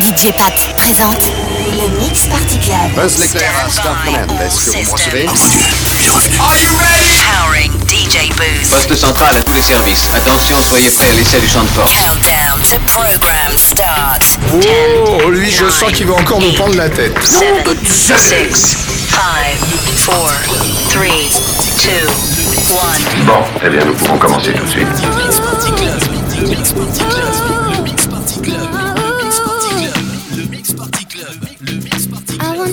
DJ Pat présente le Mix Party Club. Buzz l'éclair à Star Command. Est-ce que vous me recevez Are you ready? Powering DJ Booth. Poste central à tous les services. Attention, soyez prêts à l'essai du champ de force. Countdown to program start. Oh, lui, je sens qu'il va encore nous prendre la tête. 7, 6, 5, 4, 3, 2, 1. Bon, eh bien, nous pouvons commencer tout de suite. Mix Party Club. Mix Party Club.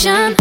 attraction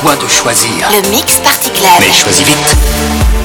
choix de choisir. Le Mix Party Mais choisis vite.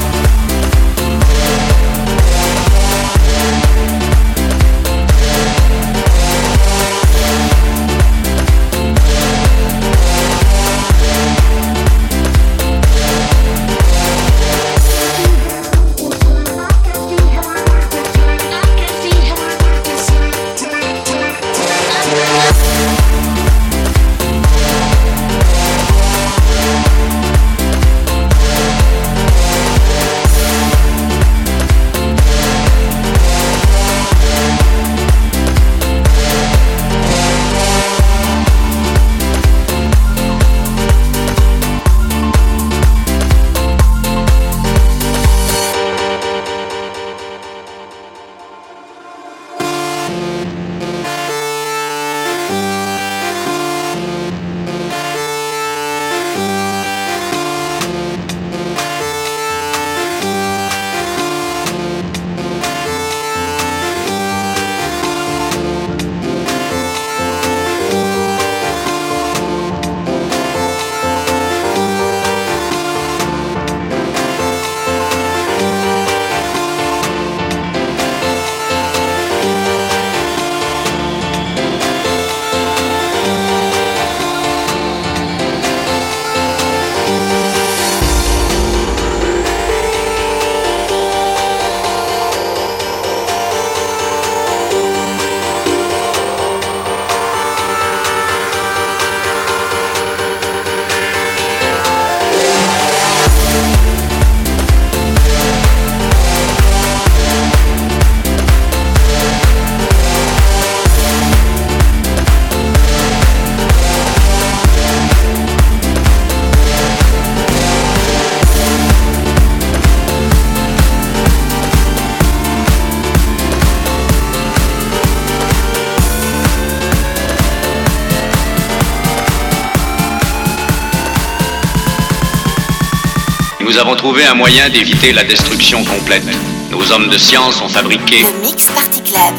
trouvé un moyen d'éviter la destruction complète. Nos hommes de science ont fabriqué... Le Mix Party Club.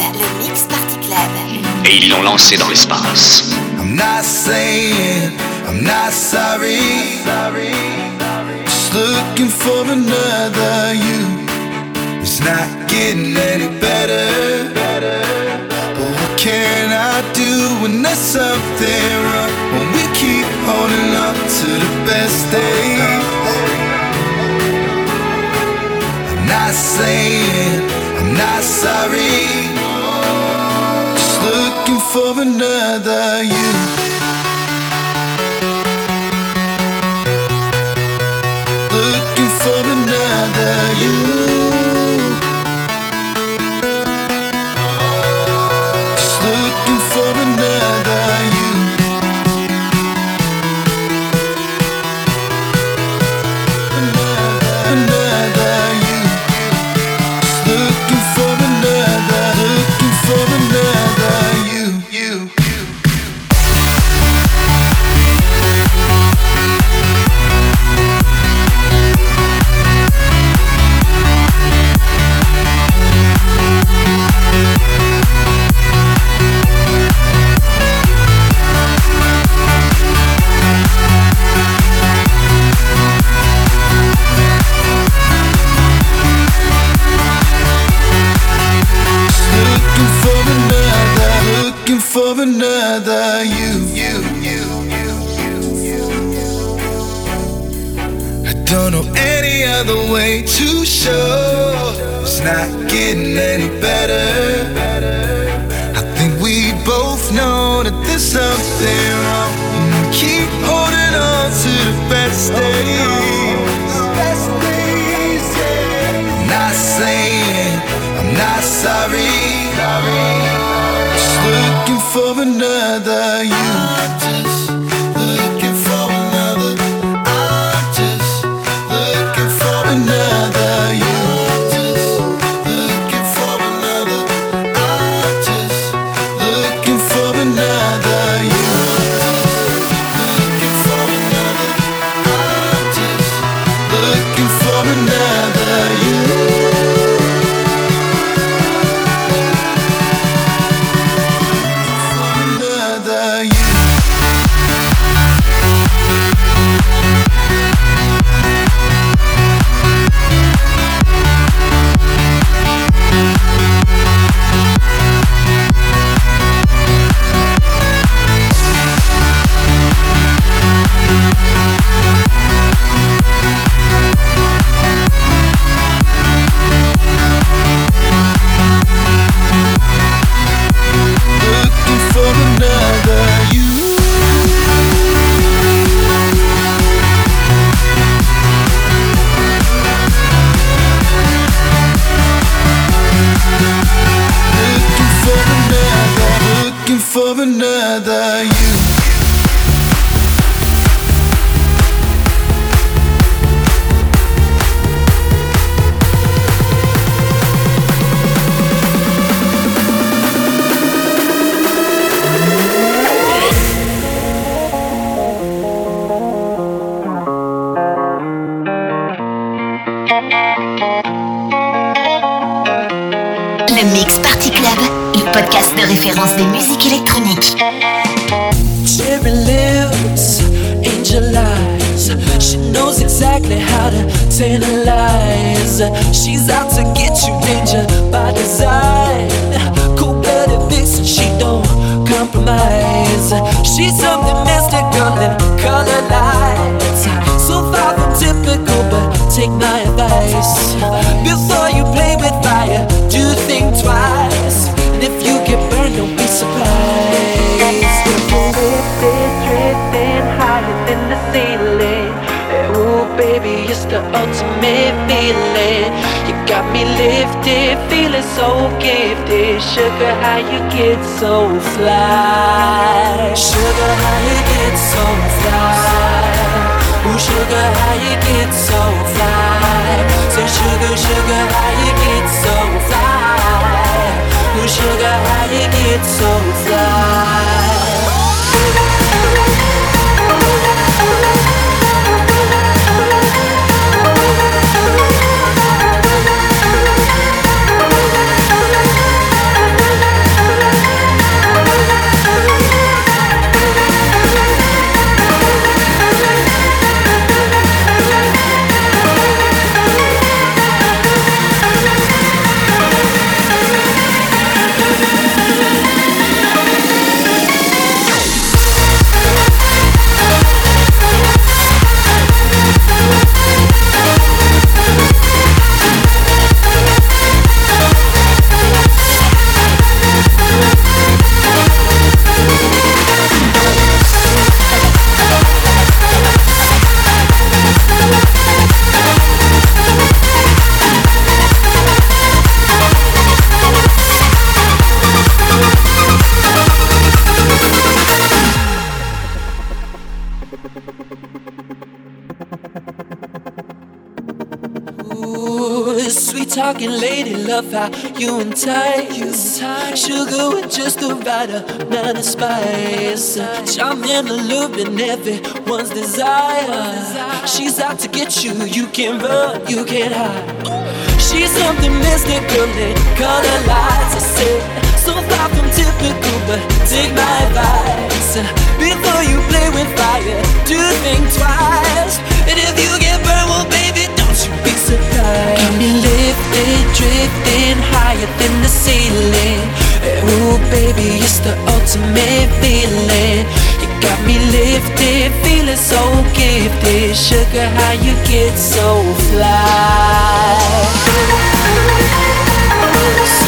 Et ils l'ont lancé dans l'espace. The ultimate feeling. You got me lifted, feeling so gifted. Sugar, how you get so fly? Sugar, how you get so fly? Ooh, sugar, how you get so fly? Say, sugar, sugar, how you get so fly? Ooh, sugar, how you get so fly? Ooh, sweet talking lady, love how you entice. Sugar with just the right amount of spice. Charming, alluring, everyone's desire. She's out to get you, you can run, you can hide. She's something mystical in color lights. I said, so far from typical, but take my advice. Before you play with fire, do think twice. And if you get be. Got me lifted, drifting higher than the ceiling. Ooh, baby, it's the ultimate feeling. You got me lifted, feeling so gifted. Sugar, how you get so But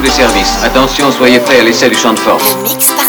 tous les services. Attention, soyez prêts à l'essai du champ de force.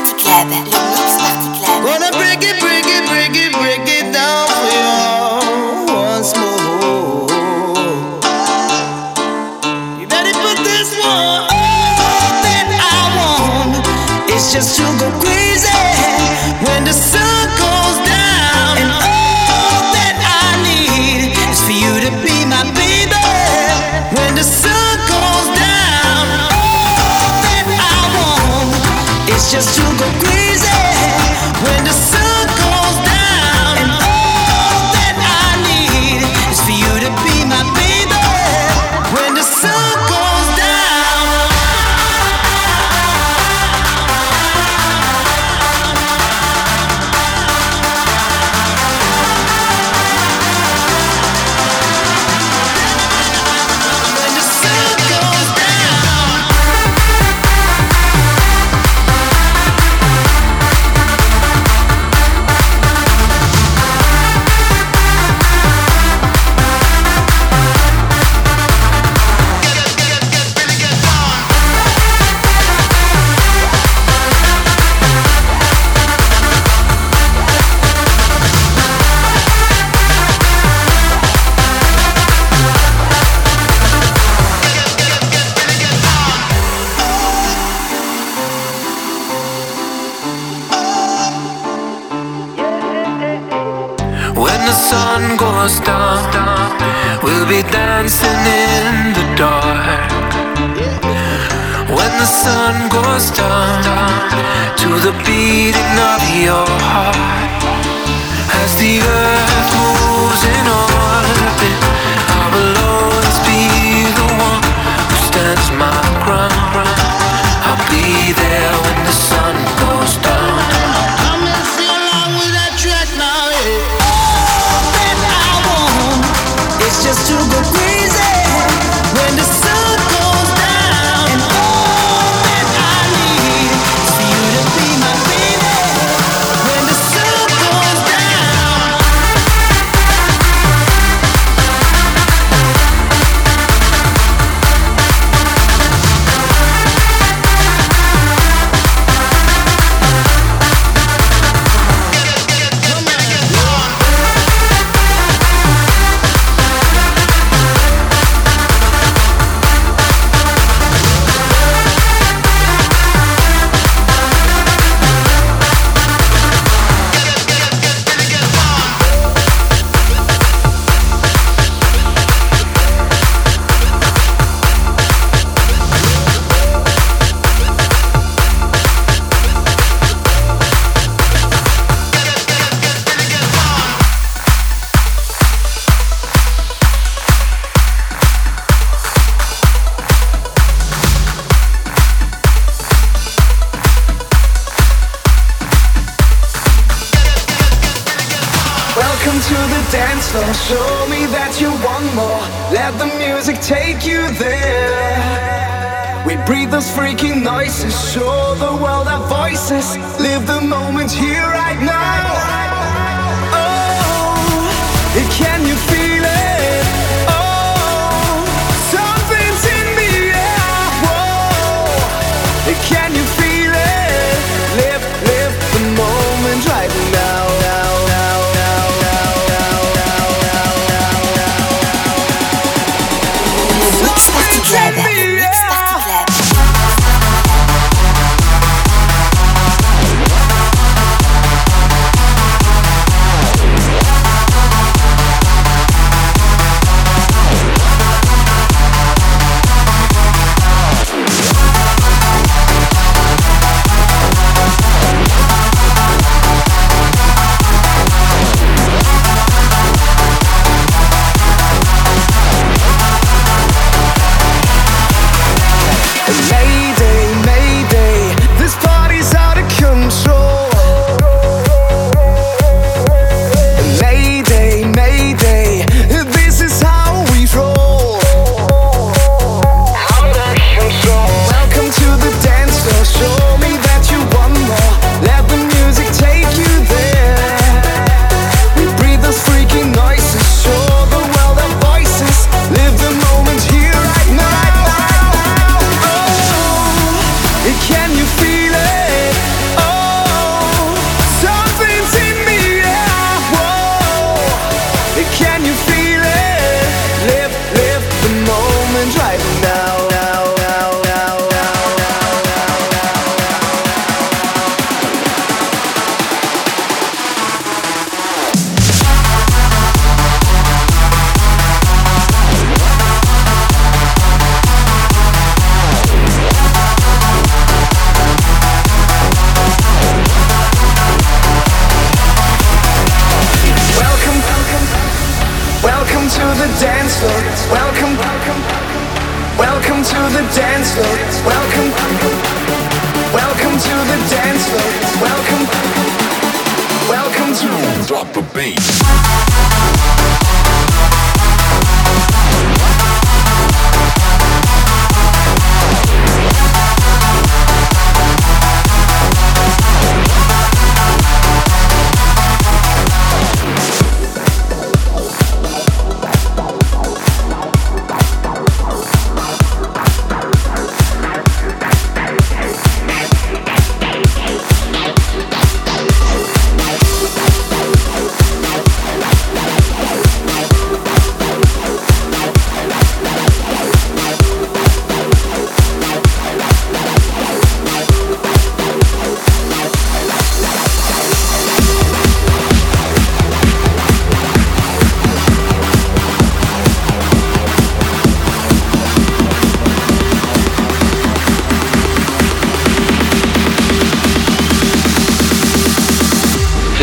Spain.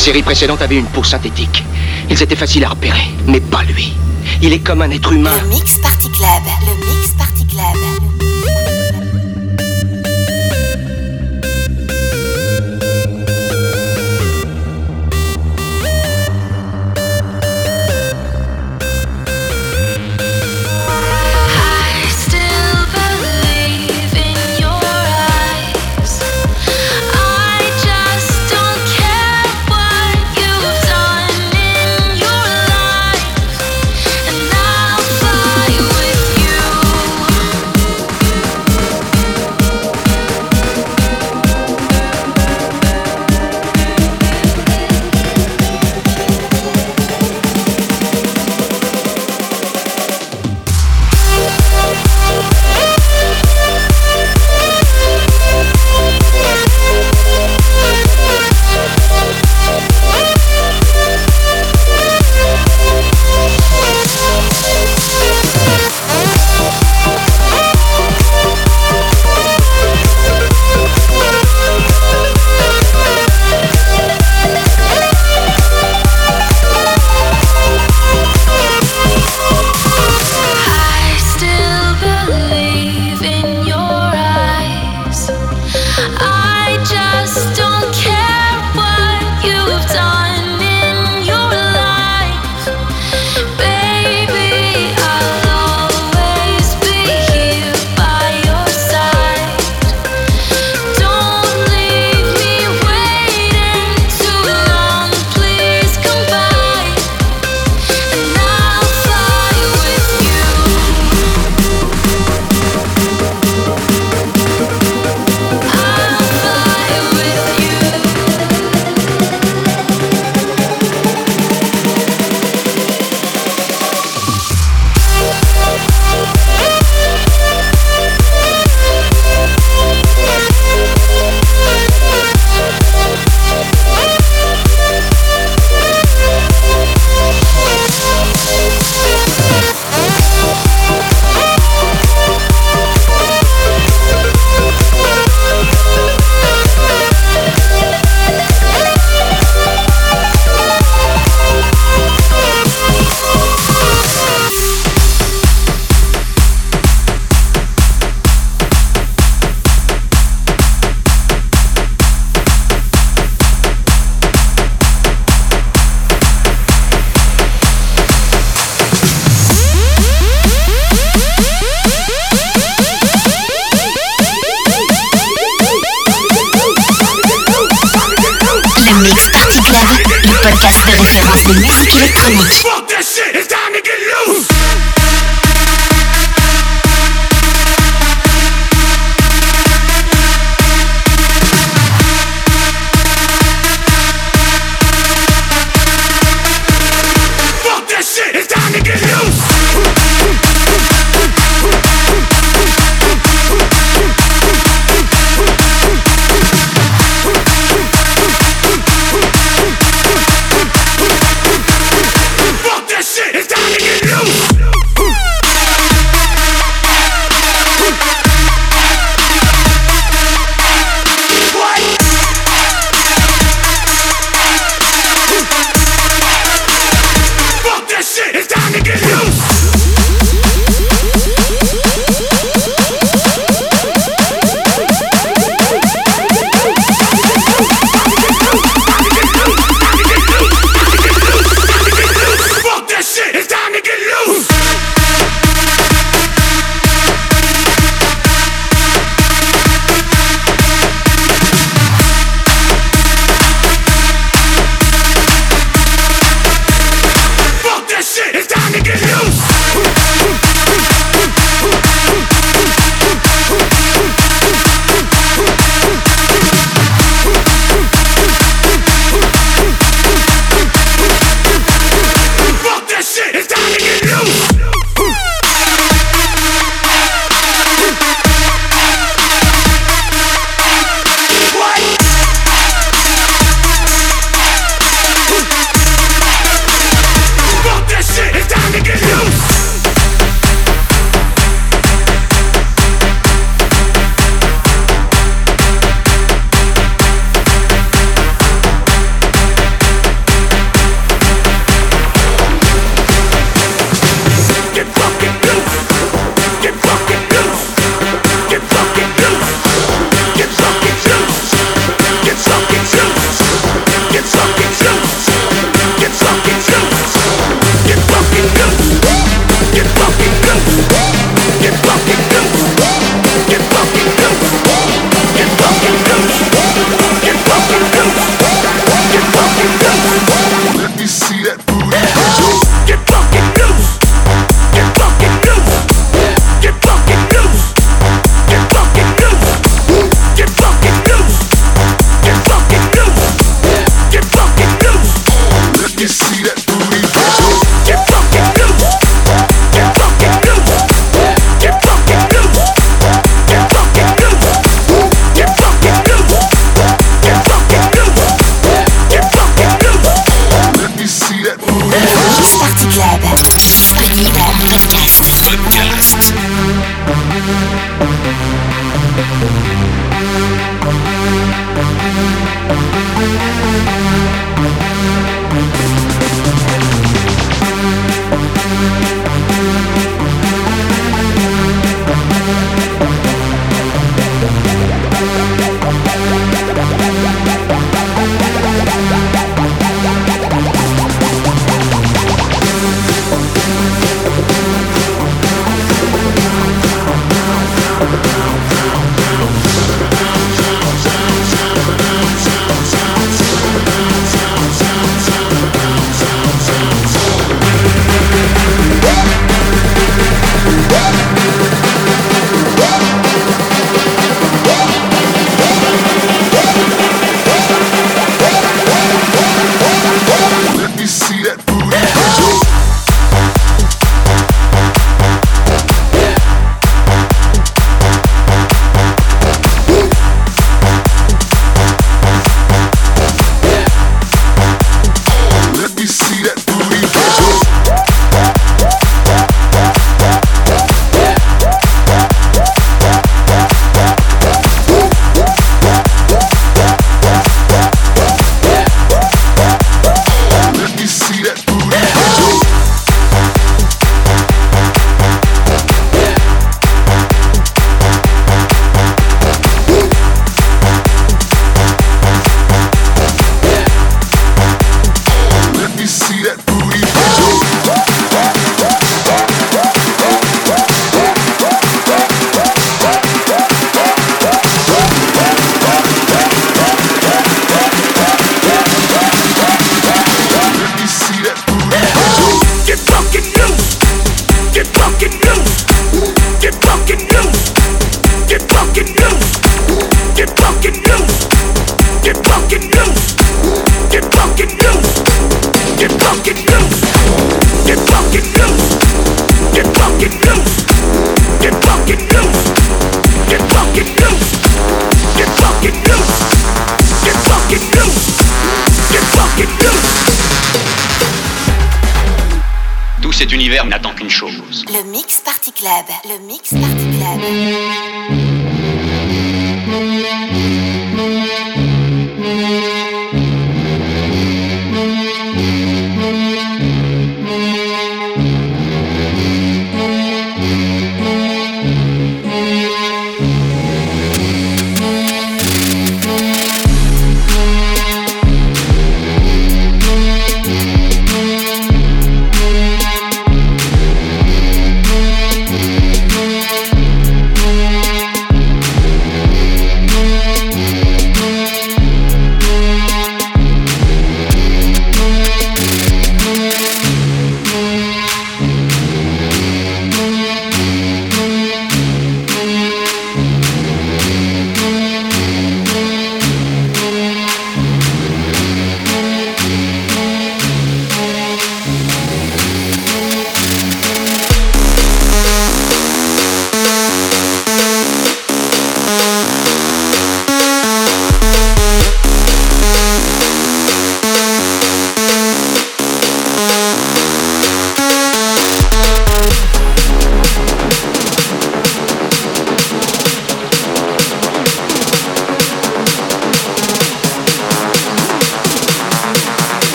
La série précédente avait une peau synthétique. Ils étaient faciles à repérer, mais pas lui. Il est comme un être humain.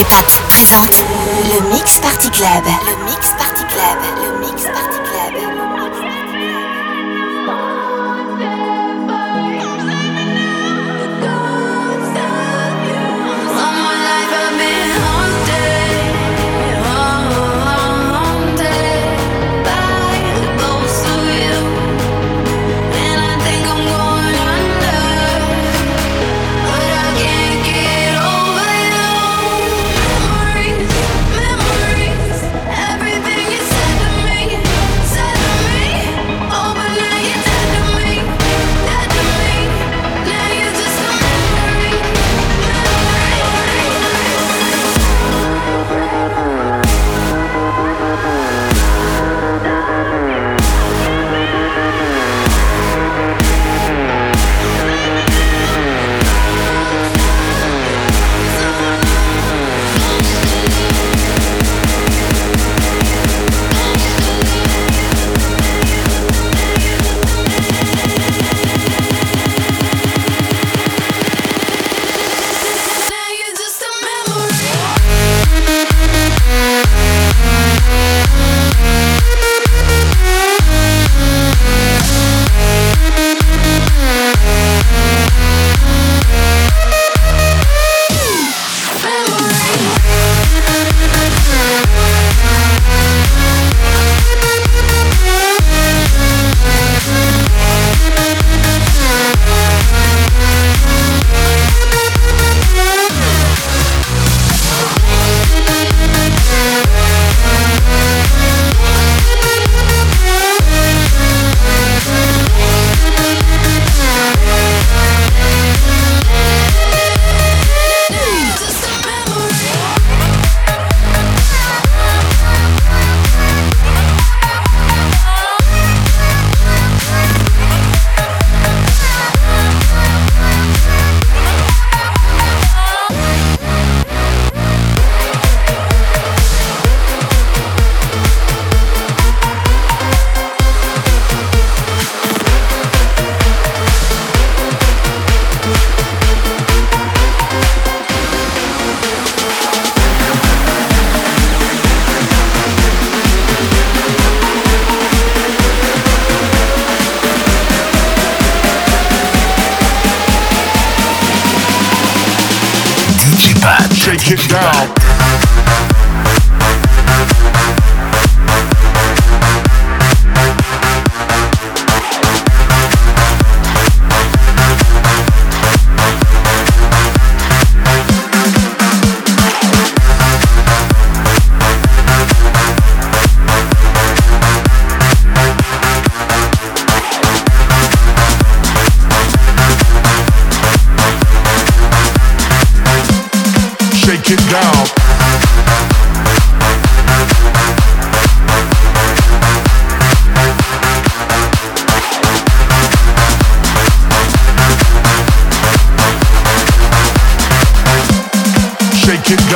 Écoute, présente Le Mix Party Club.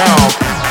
Shake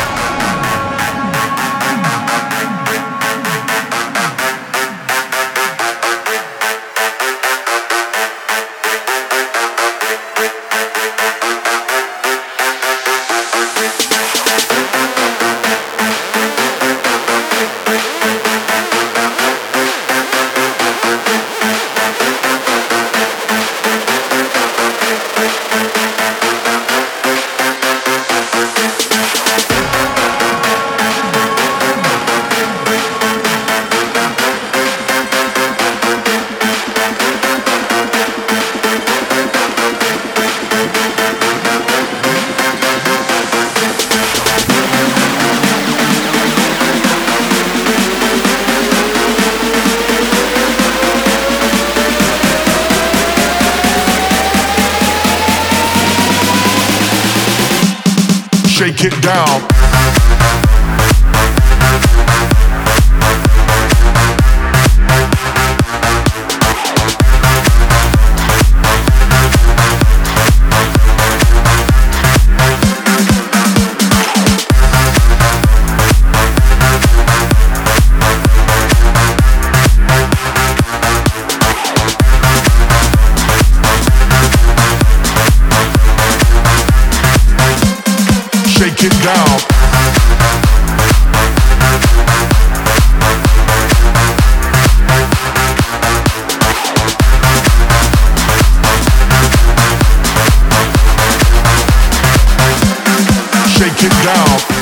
it down.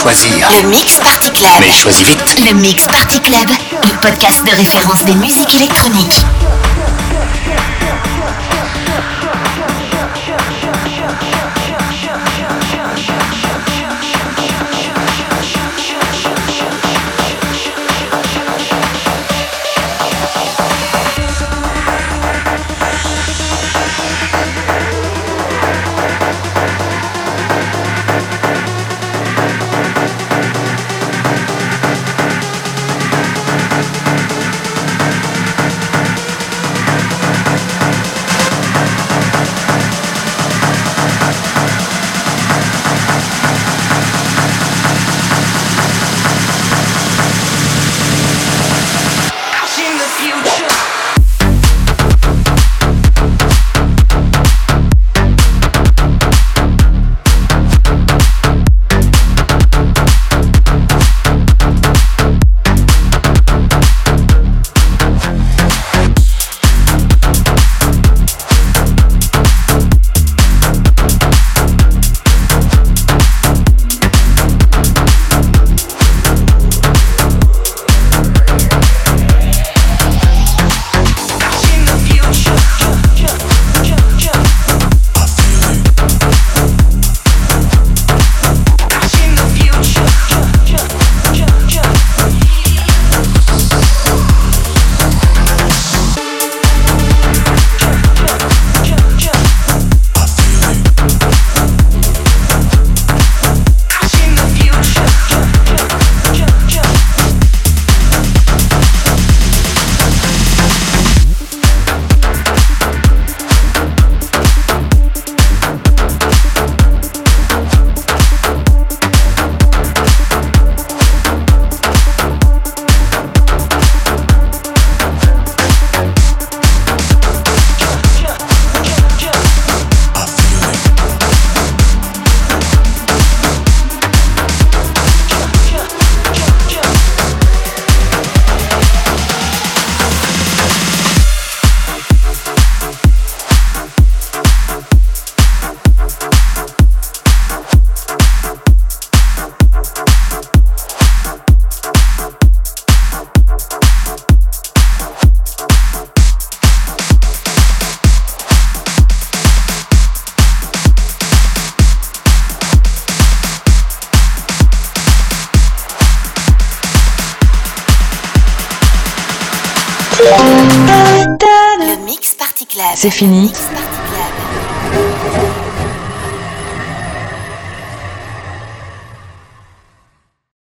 Choisir. Le Mix Party Club. Mais choisis vite. Le Mix Party Club, le podcast de référence des musiques électroniques. C'est fini